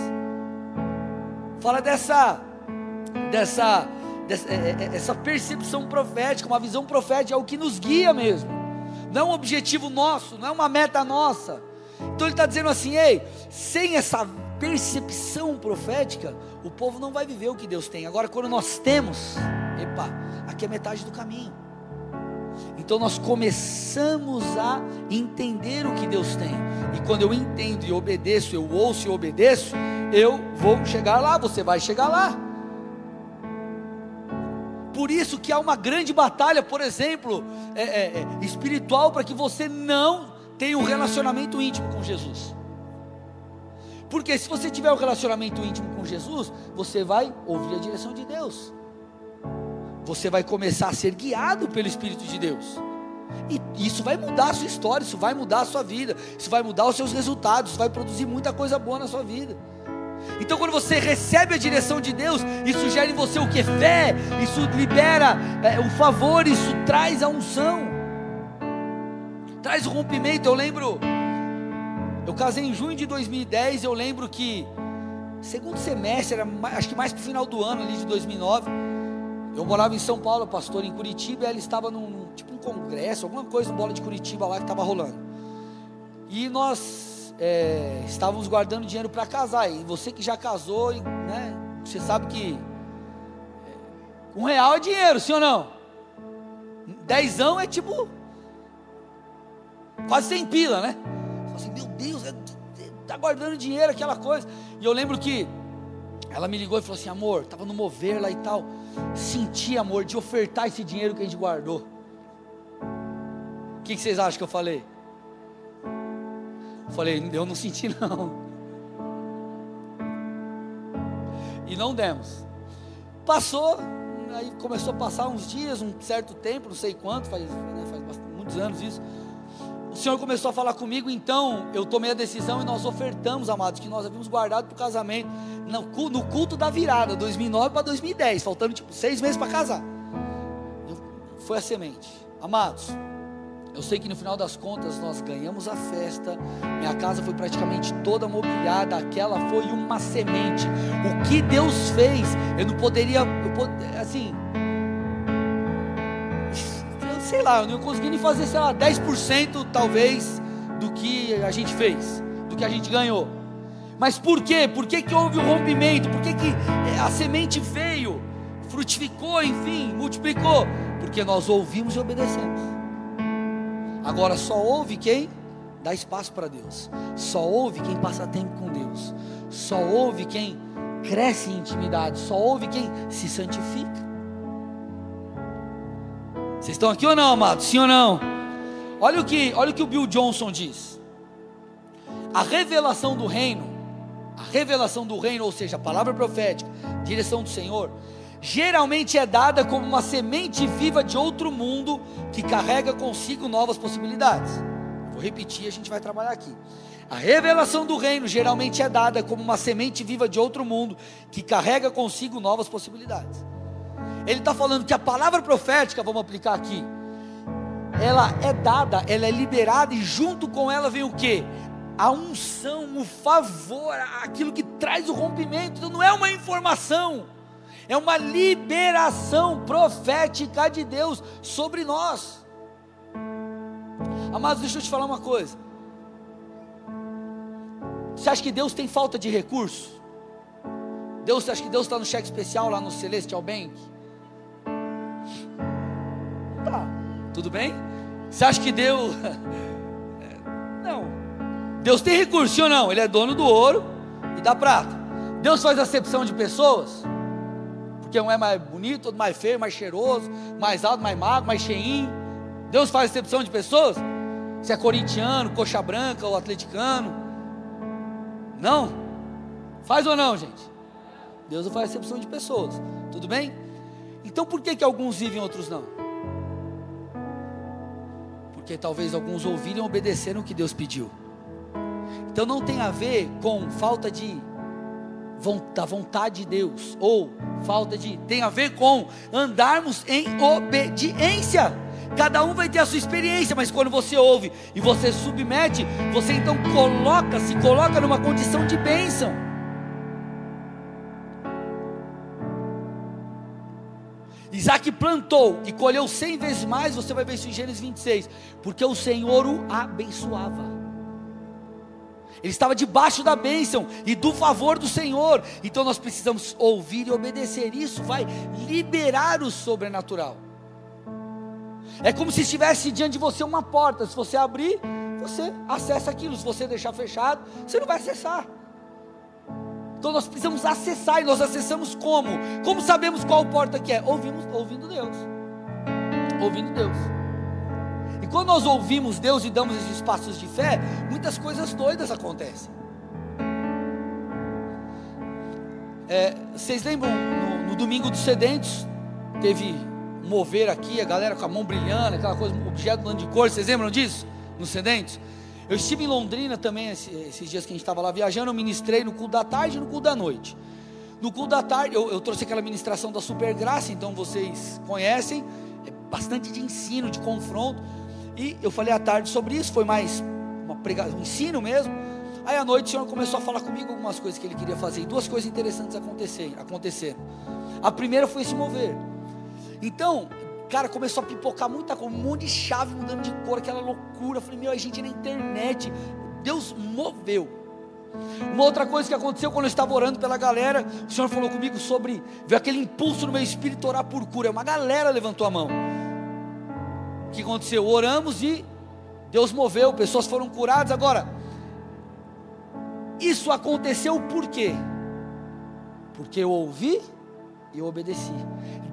Fala dessa, dessa, dessa é, é, é, essa percepção profética, uma visão profética, é o que nos guia mesmo, não é um objetivo nosso, não é uma meta nossa então ele está dizendo assim: ei, sem essa percepção profética, o povo não vai viver o que Deus tem. Agora, quando nós temos, epa, aqui é metade do caminho. Então nós começamos a entender o que Deus tem. E quando eu entendo e obedeço, eu ouço e obedeço, eu vou chegar lá, você vai chegar lá. Por isso que há uma grande batalha, por exemplo, é, é, é, espiritual, para que você não tenha um relacionamento íntimo com Jesus. Porque se você tiver um relacionamento íntimo com Jesus, você vai ouvir a direção de Deus. Você vai começar a ser guiado pelo Espírito de Deus. E isso vai mudar a sua história, isso vai mudar a sua vida, isso vai mudar os seus resultados, isso vai produzir muita coisa boa na sua vida. Então, quando você recebe a direção de Deus, isso gera em você o que? Fé, isso libera é, o favor, isso traz a unção traz o rompimento. Eu lembro, eu casei em junho de 2010. Eu lembro que segundo semestre, era mais, acho que mais para o final do ano ali de 2009. Eu morava em São Paulo, pastor, em Curitiba, e ela estava num tipo um congresso, alguma coisa bola de Curitiba lá que estava rolando. E nós é, estávamos guardando dinheiro para casar. E você que já casou, né? Você sabe que é, um real é dinheiro, sim ou não? Dezão é tipo quase sem pila, né? Assim, meu Deus, está guardando dinheiro, aquela coisa. E eu lembro que ela me ligou e falou assim: amor, estava no mover lá e tal. Senti, amor, de ofertar esse dinheiro que a gente guardou. O que, que vocês acham que eu falei? Falei, eu não senti não. E não demos. Passou, aí começou a passar uns dias, um certo tempo, não sei quanto, faz, né, faz muitos anos isso. O Senhor começou a falar comigo, então eu tomei a decisão e nós ofertamos, amados, que nós havíamos guardado para o casamento, no culto da virada, 2009 para 2010, faltando tipo seis meses para casar. Foi a semente, amados. Eu sei que no final das contas nós ganhamos a festa, minha casa foi praticamente toda mobiliada, aquela foi uma semente. O que Deus fez, eu não poderia, eu, assim, sei lá, eu não consegui nem fazer, sei lá, 10% talvez do que a gente fez, do que a gente ganhou. Mas por quê? Por que, que houve o um rompimento? Por que, que eh, a semente veio? frutificou, enfim, multiplicou, porque nós ouvimos e obedecemos. Agora só ouve quem dá espaço para Deus, só ouve quem passa tempo com Deus, só ouve quem cresce em intimidade, só ouve quem se santifica. Vocês estão aqui ou não, amados? Sim ou não? Olha o que, olha o que o Bill Johnson diz. A revelação do reino, a revelação do reino, ou seja, a palavra profética, direção do Senhor, geralmente é dada como uma semente viva de outro mundo que carrega consigo novas possibilidades. Vou repetir, a gente vai trabalhar aqui. A revelação do reino geralmente é dada como uma semente viva de outro mundo que carrega consigo novas possibilidades. Ele está falando que a palavra profética, vamos aplicar aqui, ela é dada, ela é liberada e junto com ela vem o que? A unção, o favor, aquilo que traz o rompimento. Então não é uma informação, é uma liberação profética de Deus sobre nós. Amados, deixa eu te falar uma coisa. Você acha que Deus tem falta de recurso? Deus, você acha que Deus está no cheque especial lá no Celestial Bank? Tá, tudo bem? Você acha que Deus. Não. Deus tem recurso, sim ou não? Ele é dono do ouro e da prata. Deus faz acepção de pessoas? Porque um é mais bonito, outro mais feio, mais cheiroso, mais alto, mais magro, mais cheinho. Deus faz acepção de pessoas? Se é corintiano, coxa branca ou atleticano. Não? Faz ou não, gente? Deus não faz acepção de pessoas. Tudo bem? Então por que, que alguns vivem e outros não? Porque talvez alguns ouviram e obedeceram o que Deus pediu. Então não tem a ver com falta de da vontade de Deus ou falta de tem a ver com andarmos em obediência. Cada um vai ter a sua experiência, mas quando você ouve e você submete, você então coloca, se coloca numa condição de bênção. Isaac plantou e colheu cem vezes mais, você vai ver isso em Gênesis 26, porque o Senhor o abençoava. Ele estava debaixo da bênção e do favor do Senhor. Então nós precisamos ouvir e obedecer. Isso vai liberar o sobrenatural. É como se estivesse diante de você uma porta. Se você abrir, você acessa aquilo. Se você deixar fechado, você não vai acessar. Então nós precisamos acessar e nós acessamos como? Como sabemos qual porta que é? Ouvimos, ouvindo Deus. Ouvindo Deus. E quando nós ouvimos Deus e damos esses passos de fé, muitas coisas doidas acontecem. É, vocês lembram no, no domingo dos sedentes? Teve mover aqui, a galera com a mão brilhando, aquela coisa, objeto dando de cor. Vocês lembram disso? Nos sedentes? Eu estive em Londrina também esses dias que a gente estava lá viajando, eu ministrei no culto da tarde e no culto da noite. No culto da tarde, eu, eu trouxe aquela ministração da super graça, então vocês conhecem, é bastante de ensino, de confronto. E eu falei à tarde sobre isso, foi mais uma pregação, um ensino mesmo. Aí à noite o Senhor começou a falar comigo algumas coisas que Ele queria fazer, e duas coisas interessantes aconteceram. A primeira foi se mover. Então, Cara, começou a pipocar muita coisa, um monte de chave mudando de cor, aquela loucura. Eu falei, meu, a gente na internet. Deus moveu. Uma outra coisa que aconteceu quando eu estava orando pela galera, o Senhor falou comigo sobre, veio aquele impulso no meu espírito orar por cura. Uma galera levantou a mão. O que aconteceu? Oramos e Deus moveu, pessoas foram curadas. Agora, isso aconteceu por quê? Porque eu ouvi e eu obedeci.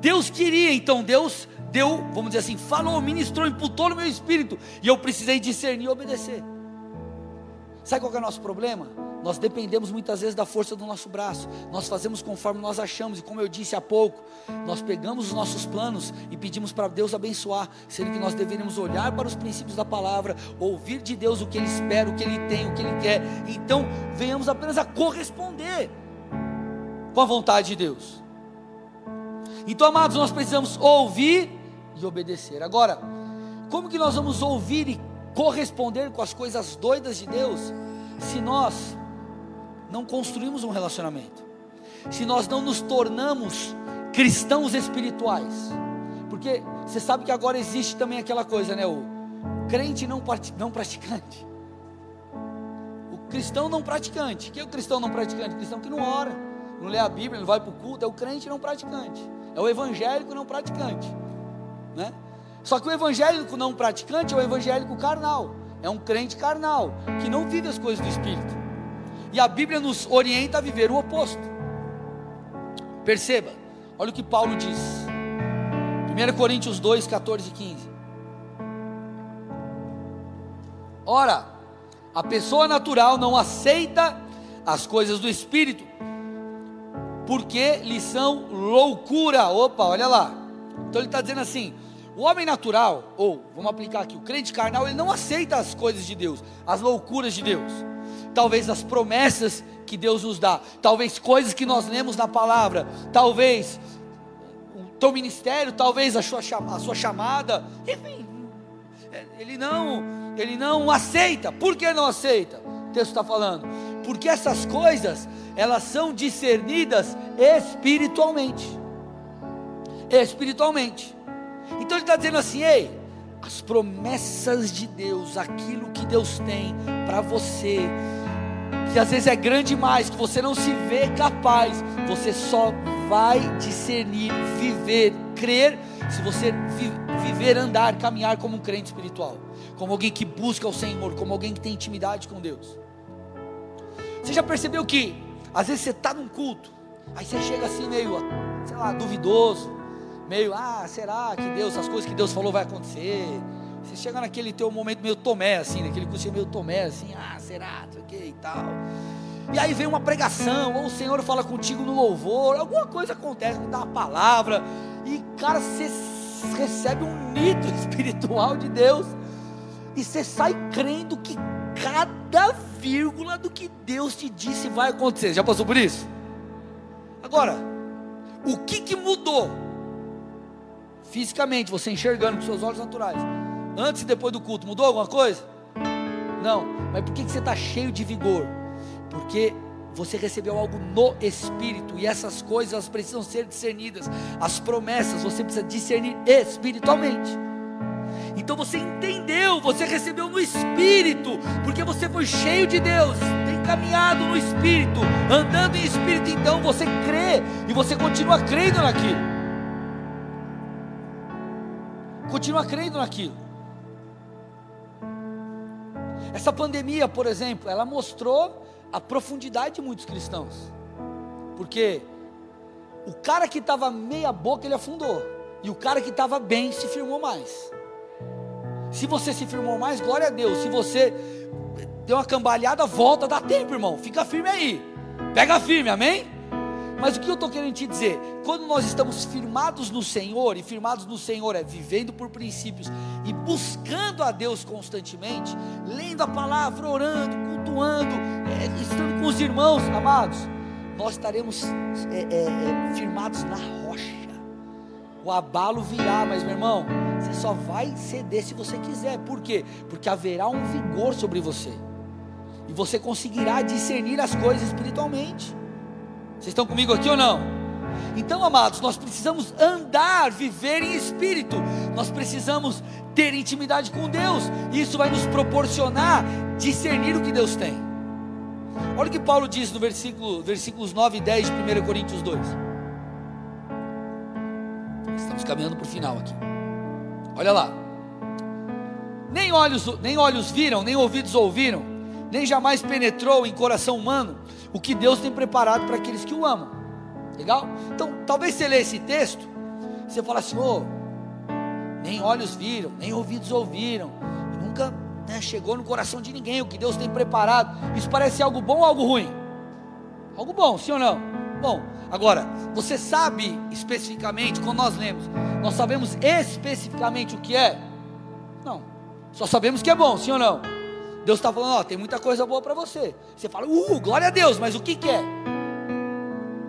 Deus queria, então Deus deu, vamos dizer assim, falou, ministrou, imputou no meu espírito, e eu precisei discernir e obedecer. Sabe qual é o nosso problema? Nós dependemos muitas vezes da força do nosso braço, nós fazemos conforme nós achamos, e como eu disse há pouco, nós pegamos os nossos planos e pedimos para Deus abençoar, sendo que nós deveríamos olhar para os princípios da palavra, ouvir de Deus o que Ele espera, o que Ele tem, o que Ele quer, então venhamos apenas a corresponder com a vontade de Deus. Então, amados, nós precisamos ouvir e obedecer. Agora, como que nós vamos ouvir e corresponder com as coisas doidas de Deus se nós não construímos um relacionamento? Se nós não nos tornamos cristãos espirituais? Porque você sabe que agora existe também aquela coisa, né? O crente não, não praticante. O cristão não praticante. O que é o cristão não praticante? O cristão que não ora, não lê a Bíblia, não vai para o culto, é o crente não praticante. é o evangélico não praticante, né? Só que o evangélico não praticante é o evangélico carnal, é um crente carnal que não vive as coisas do espírito. E a Bíblia nos orienta a viver o oposto. Perceba, olha o que Paulo diz. 1 Coríntios 2, 14 e 15. Ora, a pessoa natural não aceita as coisas do espírito, porque lhe são loucura. Opa, olha lá. Então ele está dizendo assim: o homem natural, ou vamos aplicar aqui, o crente carnal, ele não aceita as coisas de Deus, as loucuras de Deus, talvez as promessas que Deus nos dá, talvez coisas que nós lemos na palavra, talvez o teu ministério, talvez a sua, a sua chamada, enfim, ele não, ele não aceita. Por que não aceita? O texto está falando, porque essas coisas elas são discernidas espiritualmente. Espiritualmente. Então ele está dizendo assim: ei, as promessas de Deus, aquilo que Deus tem para você, que às vezes é grande demais, que você não se vê capaz, você só vai discernir, viver, crer, se você vi, viver, andar, caminhar como um crente espiritual, como alguém que busca o Senhor, como alguém que tem intimidade com Deus. Você já percebeu que às vezes você está num culto, aí você chega assim meio, sei lá, duvidoso, meio, ah, será que Deus, as coisas que Deus falou vai acontecer? Você chega naquele teu momento meio tomé, assim, naquele curso meio tomé, assim, ah, será, não sei o que e tal. E aí vem uma pregação, ou o Senhor fala contigo no louvor, alguma coisa acontece, dá uma palavra, e cara, você recebe um nitro espiritual de Deus, e você sai crendo que cada vírgula do que Deus te disse vai acontecer. Já passou por isso? Agora, o que, que mudou? Fisicamente, você enxergando com seus olhos naturais. Antes e depois do culto, mudou alguma coisa? Não. Mas por que, você está cheio de vigor? Porque você recebeu algo no Espírito e essas coisas precisam ser discernidas. As promessas você precisa discernir espiritualmente. Então você entendeu, você recebeu no Espírito, porque você foi cheio de Deus, tem caminhado no Espírito, andando em Espírito, então você crê e você continua crendo naquilo. Continua crendo naquilo. Essa pandemia, por exemplo, ela mostrou a profundidade de muitos cristãos, porque o cara que estava meia boca ele afundou, e o cara que estava bem se firmou mais. Se você se firmou mais, glória a Deus. Se você deu uma cambalhada, volta, dá tempo, irmão. Fica firme aí. Pega firme, amém? Mas o que eu estou querendo te dizer? Quando nós estamos firmados no Senhor, e firmados no Senhor é vivendo por princípios e buscando a Deus constantemente, lendo a palavra, orando, cultuando, é, estando com os irmãos, amados, nós estaremos é, é, é firmados na rocha. O abalo virá, mas meu irmão, você só vai ceder se você quiser. Por quê? Porque haverá um vigor sobre você. E você conseguirá discernir as coisas espiritualmente. Vocês estão comigo aqui ou não? Então, amados, nós precisamos andar, viver em espírito. Nós precisamos ter intimidade com Deus. E isso vai nos proporcionar discernir o que Deus tem. Olha o que Paulo diz no versículo, versículos 9 e 10 de 1 Coríntios 2. Estamos caminhando para o final aqui. Olha lá. Nem olhos, nem olhos viram, nem ouvidos ouviram, nem jamais penetrou em coração humano o que Deus tem preparado para aqueles que o amam. Legal? Então, talvez você lê esse texto, você fala assim: oh, nem olhos viram, nem ouvidos ouviram, nunca né, chegou no coração de ninguém o que Deus tem preparado. Isso parece algo bom ou algo ruim? Algo bom, sim ou não? Bom, agora, você sabe especificamente, quando nós lemos, nós sabemos especificamente o que é? Não, só sabemos que é bom, sim ou não? Deus está falando, ó, tem muita coisa boa para você. Você fala, uh, glória a Deus, mas o que, que é?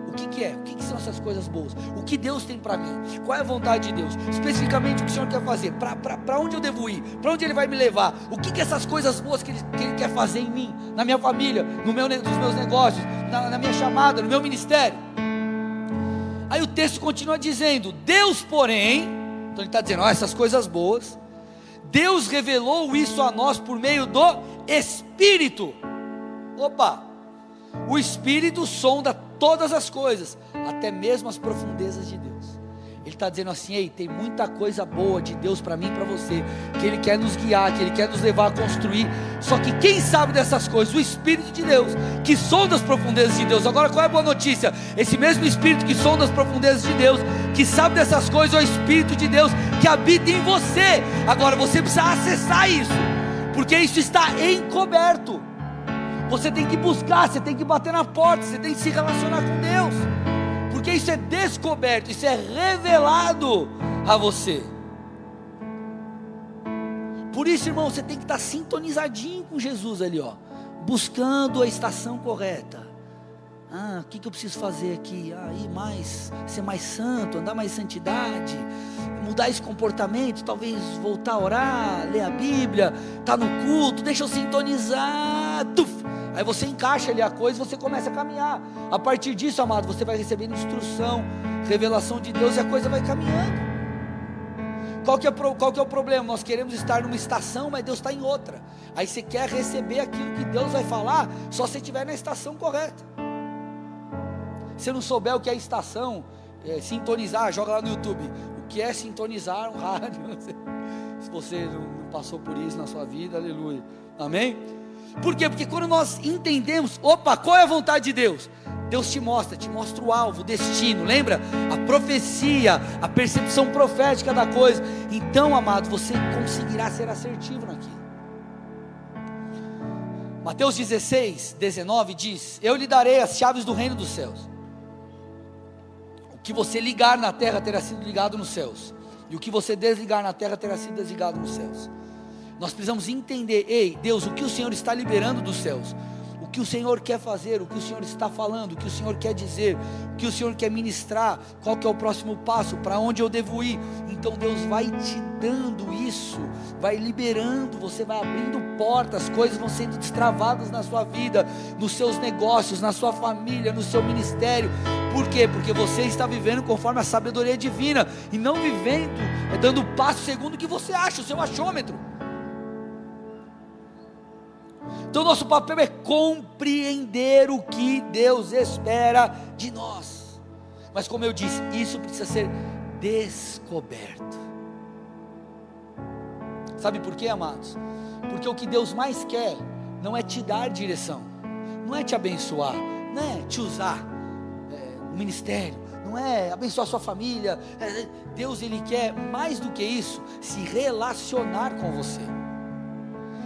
O que, que é? O que, que são essas coisas boas? O que Deus tem para mim? Qual é a vontade de Deus? Especificamente o que o Senhor quer fazer? Para onde eu devo ir? Para onde Ele vai me levar? O que, que essas coisas boas que ele, que ele, quer fazer em mim, na minha família, no meu, nos meus negócios, na, na minha chamada, no meu ministério? Aí o texto continua dizendo: Deus, porém, então ele está dizendo, ó, essas coisas boas, Deus revelou isso a nós por meio do Espírito. Opa! O Espírito sonda todas as coisas, até mesmo as profundezas de Deus. Está dizendo assim: ei, tem muita coisa boa de Deus para mim e para você, que Ele quer nos guiar, que Ele quer nos levar a construir. Só que quem sabe dessas coisas? O Espírito de Deus, que sonda as profundezas de Deus. Agora, qual é a boa notícia? Esse mesmo Espírito que sonda as profundezas de Deus, que sabe dessas coisas, é o Espírito de Deus que habita em você. Agora, você precisa acessar isso, porque isso está encoberto. Você tem que buscar, você tem que bater na porta, você tem que se relacionar com Deus porque isso é descoberto, isso é revelado a você. Por isso, irmão, você tem que estar sintonizadinho com Jesus ali, ó, buscando a estação correta. Ah, o que, que eu preciso fazer aqui? Ah, ir mais, ser mais santo, andar mais em santidade, mudar esse comportamento, talvez voltar a orar, ler a Bíblia, estar tá no culto, deixa eu sintonizar. Tuf, Aí você encaixa ali a coisa e você começa a caminhar. A partir disso, amado, você vai recebendo instrução, revelação de Deus e a coisa vai caminhando. Qual que, é, qual que é o problema? Nós queremos estar numa estação, mas Deus está em outra. Aí você quer receber aquilo que Deus vai falar, só se estiver na estação correta. Se não souber o que é estação, é, sintonizar, joga lá no YouTube. O que é sintonizar um rádio? Se você não passou por isso na sua vida, aleluia. Amém? Por quê? Porque quando nós entendemos, opa, qual é a vontade de Deus? Deus te mostra, te mostra o alvo, o destino, lembra? A profecia, a percepção profética da coisa. Então, amado, você conseguirá ser assertivo naquilo. Mateus 16, 19 diz: Eu lhe darei as chaves do reino dos céus. O que você ligar na terra terá sido ligado nos céus, e o que você desligar na terra terá sido desligado nos céus. Nós precisamos entender, ei, Deus, o que o Senhor está liberando dos céus, o que o Senhor quer fazer, o que o Senhor está falando, o que o Senhor quer dizer, o que o Senhor quer ministrar, qual que é o próximo passo, para onde eu devo ir. Então Deus vai te dando isso, vai liberando, você vai abrindo portas, coisas vão sendo destravadas na sua vida, nos seus negócios, na sua família, no seu ministério. Por quê? Porque você está vivendo conforme a sabedoria divina e não vivendo, é dando passo segundo o que você acha, o seu achômetro. Então, nosso papel é compreender o que Deus espera de nós. Mas, como eu disse, isso precisa ser descoberto. Sabe por quê, amados? Porque o que Deus mais quer não é te dar direção, não é te abençoar, não é te usar é, no ministério, não é abençoar sua família. É, Deus ele quer mais do que isso, se relacionar com você.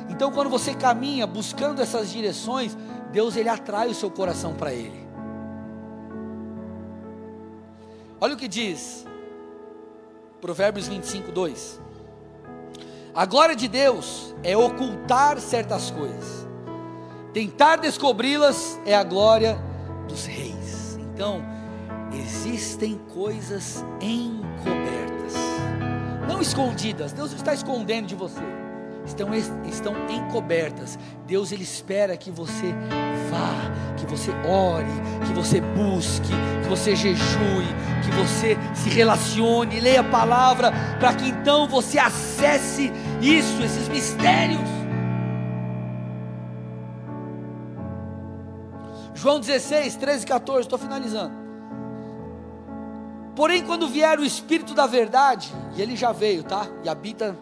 Então, quando você caminha buscando essas direções, Deus ele atrai o seu coração para Ele. Olha o que diz Provérbios 25, 2. A glória de Deus é ocultar certas coisas, tentar descobri-las é a glória dos reis. Então, existem coisas encobertas, não escondidas, Deus está escondendo de você estão, estão encobertas. Deus ele espera que você vá, que você ore, que você busque, que você jejue, que você se relacione, leia a palavra, para que então você acesse isso, esses mistérios. João 16, 13 e 14, estou finalizando. Porém, quando vier o Espírito da Verdade, e ele já veio, tá? E habita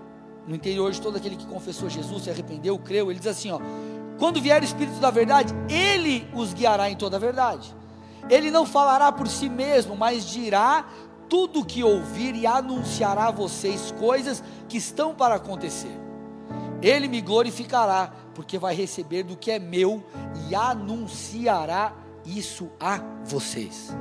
no interior de todo aquele que confessou Jesus, se arrependeu, creu, ele diz assim: ó, quando vier o Espírito da verdade, ele os guiará em toda a verdade. Ele não falará por si mesmo, mas dirá tudo o que ouvir e anunciará a vocês coisas que estão para acontecer. Ele me glorificará, porque vai receber do que é meu e anunciará isso a vocês.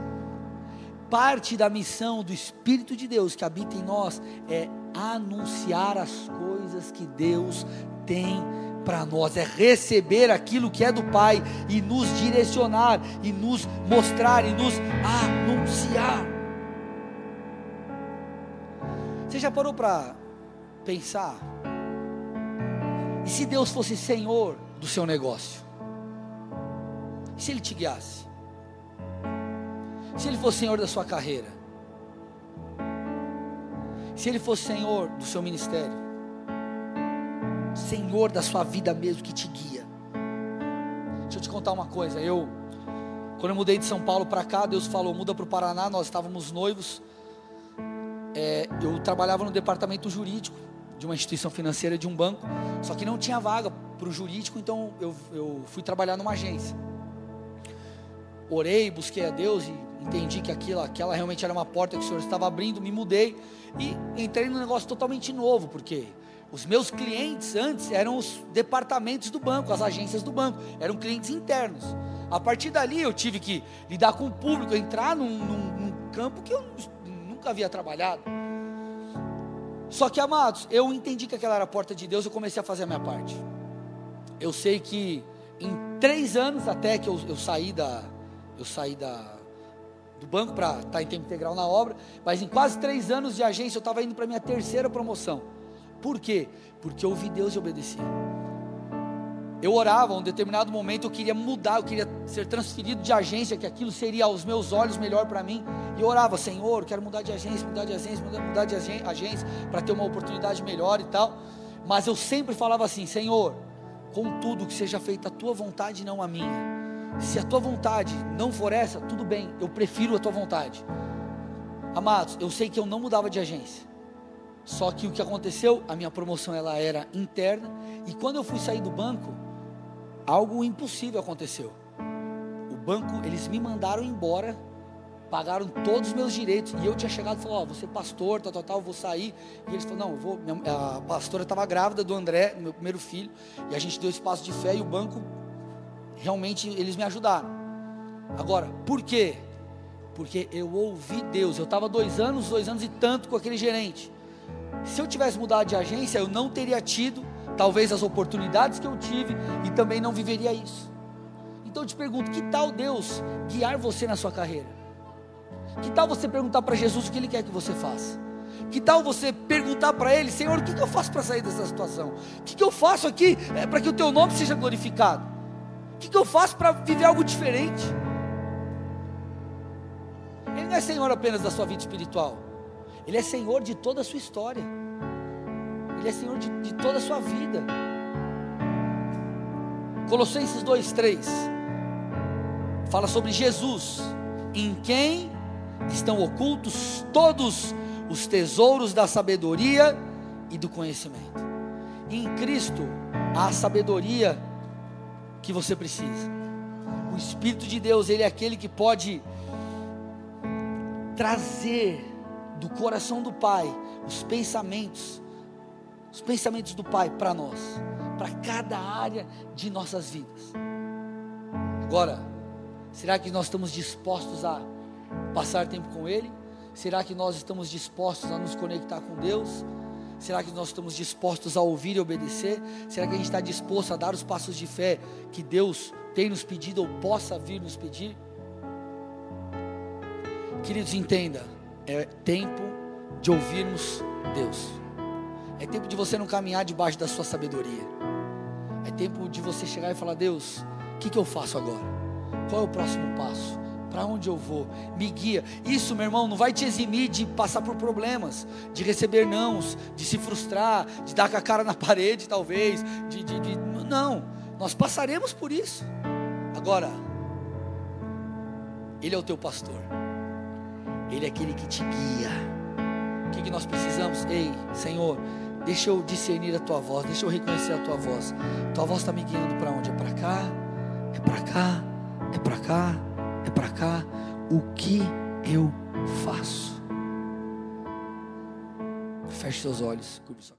Parte da missão do Espírito de Deus que habita em nós é anunciar as coisas que Deus tem para nós, é receber aquilo que é do Pai e nos direcionar, e nos mostrar, e nos anunciar. Você já parou para pensar? E se Deus fosse Senhor do seu negócio? E se Ele te guiasse? Se Ele fosse Senhor da sua carreira? Se Ele fosse Senhor do seu ministério, Senhor da sua vida mesmo que te guia. Deixa eu te contar uma coisa. Eu, quando eu mudei de São Paulo para cá, Deus falou: muda para o Paraná. Nós estávamos noivos. é, eu trabalhava no departamento jurídico de uma instituição financeira de um banco, só que não tinha vaga para o jurídico, então eu, eu fui trabalhar numa agência. Orei, busquei a Deus e entendi que aquilo, aquela realmente era uma porta que o Senhor estava abrindo, me mudei e entrei num negócio totalmente novo, porque os meus clientes antes eram os departamentos do banco, as agências do banco, eram clientes internos. A partir dali eu tive que lidar com o público, entrar num, num, num campo que eu nunca havia trabalhado. Só que, amados, eu entendi que aquela era a porta de Deus, eu comecei a fazer a minha parte. Eu sei que em três anos, até que eu, eu saí da, eu saí da, do banco para estar tá em tempo integral na obra, mas em quase três anos de agência eu estava indo para minha terceira promoção. Por quê? Porque eu ouvi Deus e obedeci. Eu orava, um determinado momento eu queria mudar, eu queria ser transferido de agência, que aquilo seria aos meus olhos melhor para mim. E eu orava, Senhor, quero mudar de agência, mudar de agência, mudar de agência, para ter uma oportunidade melhor e tal. Mas eu sempre falava assim, Senhor, contudo que seja feita a tua vontade, não a minha. Se a tua vontade não for essa, tudo bem, eu prefiro a tua vontade. Amados, eu sei que eu não mudava de agência. Só que o que aconteceu, a minha promoção ela era interna e quando eu fui sair do banco, algo impossível aconteceu. O banco, eles me mandaram embora, pagaram todos os meus direitos. E eu tinha chegado e falou: Ó, oh, você é pastor, tal, tal, tal, vou sair. E eles falaram: Não, vou. A pastora estava grávida do André, meu primeiro filho. E a gente deu espaço de fé e o banco, realmente, eles me ajudaram. Agora, por quê? Porque eu ouvi Deus. Eu estava dois anos, dois anos e tanto com aquele gerente. Se eu tivesse mudado de agência, eu não teria tido talvez as oportunidades que eu tive e também não viveria isso. Então eu te pergunto: que tal Deus guiar você na sua carreira? Que tal você perguntar para Jesus o que Ele quer que você faça? Que tal você perguntar para Ele, Senhor, o que, que eu faço para sair dessa situação? O que, que eu faço aqui é, para que o Teu nome seja glorificado? Que, que eu faço para viver algo diferente? Ele não é Senhor apenas da sua vida espiritual, Ele é Senhor de toda a sua história. Ele é Senhor de, de toda a sua vida. Colossenses 2,3 fala sobre Jesus, em quem estão ocultos todos os tesouros da sabedoria e do conhecimento. Em Cristo há a sabedoria que você precisa. O Espírito de Deus, Ele é aquele que pode trazer do coração do Pai os pensamentos os pensamentos do Pai para nós, para cada área de nossas vidas. Agora, será que nós estamos dispostos a passar tempo com Ele? Será que nós estamos dispostos a nos conectar com Deus? Será que nós estamos dispostos a ouvir e obedecer? Será que a gente está disposto a dar os passos de fé que Deus tem nos pedido ou possa vir nos pedir? Queridos, entenda, é tempo de ouvirmos Deus. É tempo de você não caminhar debaixo da sua sabedoria. É tempo de você chegar e falar: Deus, o que, que eu faço agora? Qual é o próximo passo? Para onde eu vou? Me guia. Isso, meu irmão, não vai te eximir de passar por problemas, de receber nãos, de se frustrar, de dar com a cara na parede, talvez. De, de, de... Não, nós passaremos por isso. Agora, Ele é o teu pastor, Ele é aquele que te guia. O que, que nós precisamos? Ei, Senhor, Deixa eu discernir a tua voz, deixa eu reconhecer a tua voz. Tua voz está me guiando para onde? É para cá? É para cá? É para cá? É para cá? O que eu faço? Feche seus olhos, sua